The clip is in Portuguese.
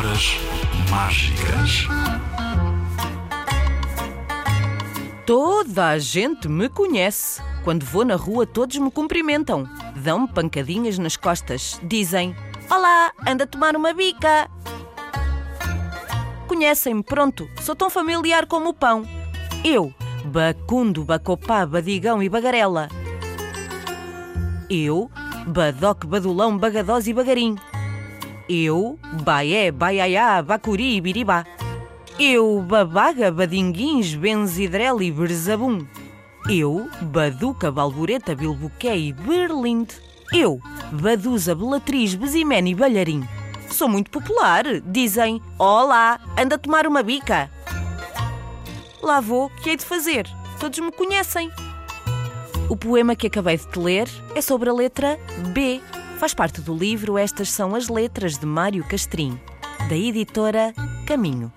Palavras mágicas. Toda a gente me conhece. Quando vou na rua, todos me cumprimentam. Dão-me pancadinhas nas costas. Dizem: Olá, anda a tomar uma bica. Conhecem-me, pronto, sou tão familiar como o pão. Eu, Bacundo, Bacopá, Badigão e Bagarela. Eu, Badoc, Badulão, Bagadós e Bagarim. Eu, Baé, Baiaiá, Bacuri e Biribá. Eu, Babaga, Badinguins, Benzidrel e Berzabum. Eu, Baduca, Balboreta, Bilboqué e Berlinde. Eu, Baduza, Belatriz, Bezimene e Balharim. Sou muito popular. Dizem, olá, anda a tomar uma bica. Lá vou, que hei de fazer? Todos me conhecem. O poema que acabei de te ler é sobre a letra B. Faz parte do livro Estas são as letras de Mário Castrim, da editora Caminho.